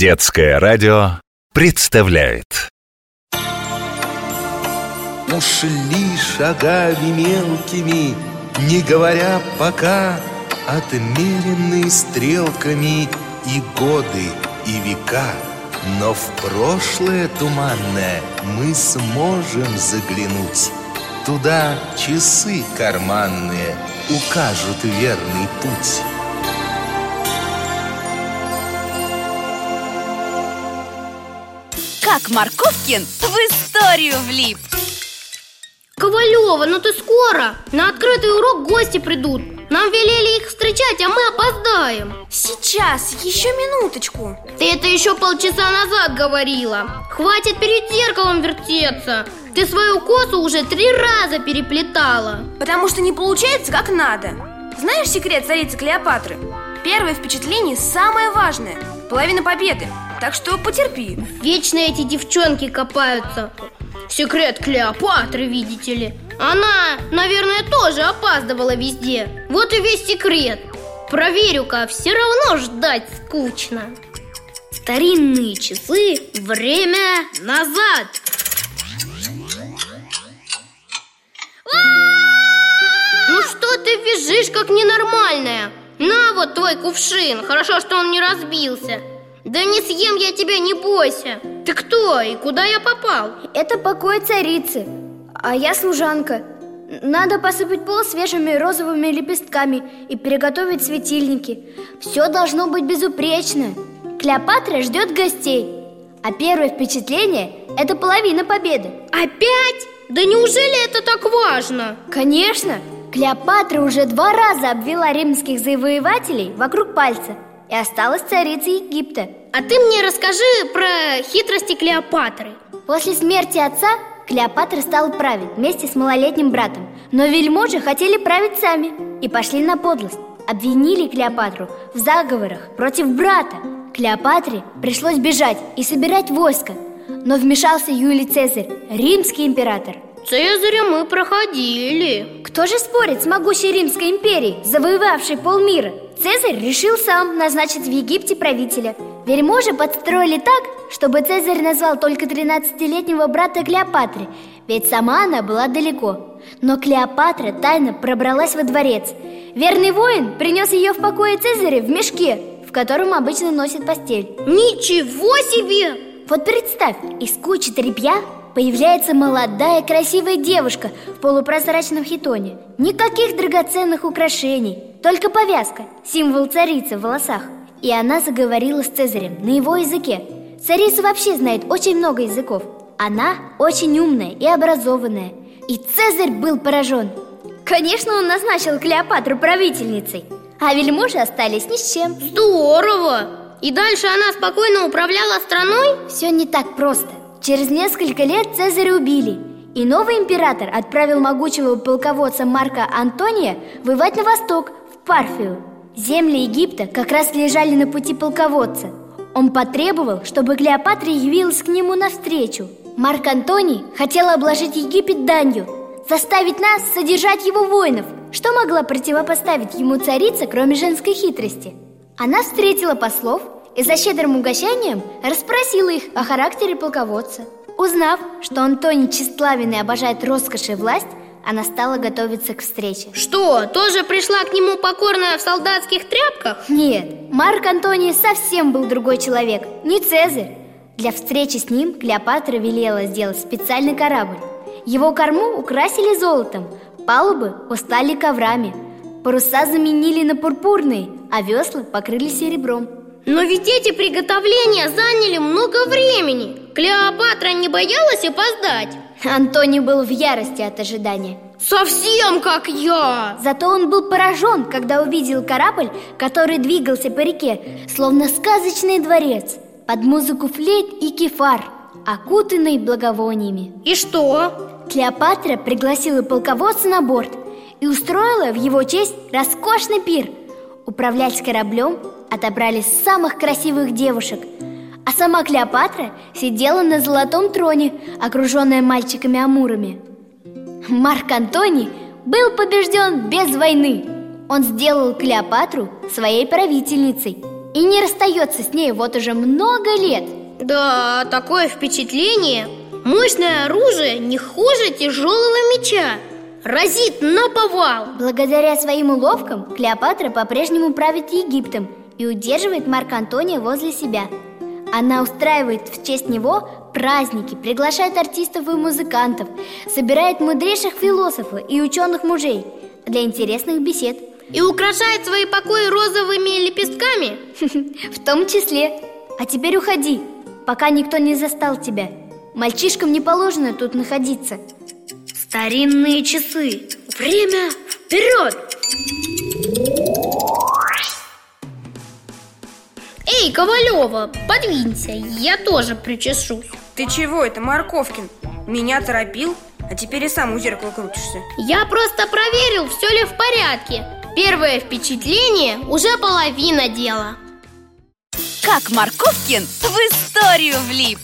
Детское радио представляет. Ушли шагами мелкими, не говоря пока Отмеренные стрелками и годы, и века. Но в прошлое туманное мы сможем заглянуть. Туда часы карманные укажут верный путь Как Марковкин в историю влип. Ковалева, ну ты скоро? На открытый урок гости придут. Нам велели их встречать, а мы опоздаем. Сейчас, еще минуточку. Ты это еще полчаса назад говорила. Хватит перед зеркалом вертеться. Ты свою косу уже три раза переплетала. Потому что не получается как надо. Знаешь секрет царицы Клеопатры? Первое впечатление самое важное. Половина победы Так что потерпи. Вечно эти девчонки копаются. Секрет Клеопатры, видите ли. Она, наверное, тоже опаздывала везде. Вот и весь секрет. Проверю-ка, все равно ждать скучно. Старинные часы, время назад. Ну что ты визжишь, как ненормальная? На вот твой кувшин, хорошо, что он не разбился Да не съем я тебя, не бойся Ты кто и куда я попал? Это покой царицы, а я служанка Надо посыпать пол свежими розовыми лепестками и приготовить светильники Все должно быть безупречно Клеопатра ждет гостей А первое впечатление – это половина победы Опять? Да неужели это так важно? Конечно! Клеопатра уже два раза обвела римских завоевателей вокруг пальца И осталась царицей Египта А ты мне расскажи про хитрости Клеопатры. После смерти отца Клеопатра стала править вместе с малолетним братом. Но вельможи хотели править сами и пошли на подлость. Обвинили Клеопатру в заговорах против брата. Клеопатре пришлось бежать и собирать войско. Но вмешался Юлий Цезарь, римский император. Цезаря мы проходили. Кто же спорит с могущей Римской империей, завоевавшей полмира? Цезарь решил сам назначить в Египте правителя. Вельможи подстроили так, чтобы Цезарь назвал только 13-летнего брата Клеопатры Ведь сама она была далеко. Но Клеопатра тайно пробралась во дворец. Верный воин принес ее в покое Цезаря в мешке, в котором обычно носит постель. Ничего себе! Вот представь, из кучи тряпья появляется молодая красивая девушка в полупрозрачном хитоне. Никаких драгоценных украшений, только повязка, символ царицы в волосах. И она заговорила с Цезарем на его языке. Царица вообще знает очень много языков. Она очень умная и образованная. И Цезарь был поражен. Конечно, он назначил Клеопатру правительницей. А вельможи остались ни с чем. Здорово! И дальше она спокойно управляла страной? Все не так просто. Через несколько лет Цезаря убили. И новый император отправил могучего полководца Марка Антония воевать на восток, Парфию Земли Египта как раз лежали на пути полководца Он потребовал, чтобы Клеопатра явилась к нему навстречу Марк Антоний хотел обложить Египет данью Заставить нас содержать его воинов Что могла противопоставить ему царица, кроме женской хитрости? Она встретила послов и за щедрым угощением расспросила их о характере полководца. Узнав, что Антоний тщеславен и обожает роскошь и власть, она стала готовиться к встрече. Что, тоже пришла к нему покорная в солдатских тряпках? Нет, Марк Антоний совсем был другой человек, не Цезарь. Для встречи с ним Клеопатра велела сделать специальный корабль. Его корму украсили золотом, палубы устали коврами, паруса заменили на пурпурные, а весла покрыли серебром. Но ведь эти приготовления заняли много времени Клеопатра не боялась опоздать? Антоний был в ярости от ожидания Совсем как я! Зато он был поражен, когда увидел корабль, который двигался по реке, словно сказочный дворец Под музыку флейт и кефар, окутанный благовониями И что? Клеопатра пригласила полководца на борт и устроила в его честь роскошный пир Управлять кораблем отобрали самых красивых девушек сама Клеопатра сидела на золотом троне, окруженная мальчиками-амурами Марк Антоний был побежден без войны. Он сделал Клеопатру своей правительницей И не расстается с ней вот уже много лет. Да, такое впечатление. Мощное оружие не хуже тяжелого меча. Разит на повал. Благодаря своим уловкам Клеопатра по-прежнему правит Египтом И удерживает Марка Антония возле себя Она устраивает в честь него праздники Приглашает артистов и музыкантов Собирает мудрейших философов и ученых мужей Для интересных бесед. И украшает свои покои розовыми лепестками? В том числе. А теперь уходи, пока никто не застал тебя. Мальчишкам не положено тут находиться. Старинные часы. Время вперед! Ковалева, подвинься, я тоже причешусь. Ты чего это, Марковкин? Меня торопил, а теперь и сам у зеркала крутишься. Я просто проверил, все ли в порядке. Первое впечатление уже половина дела. Как Марковкин в историю влип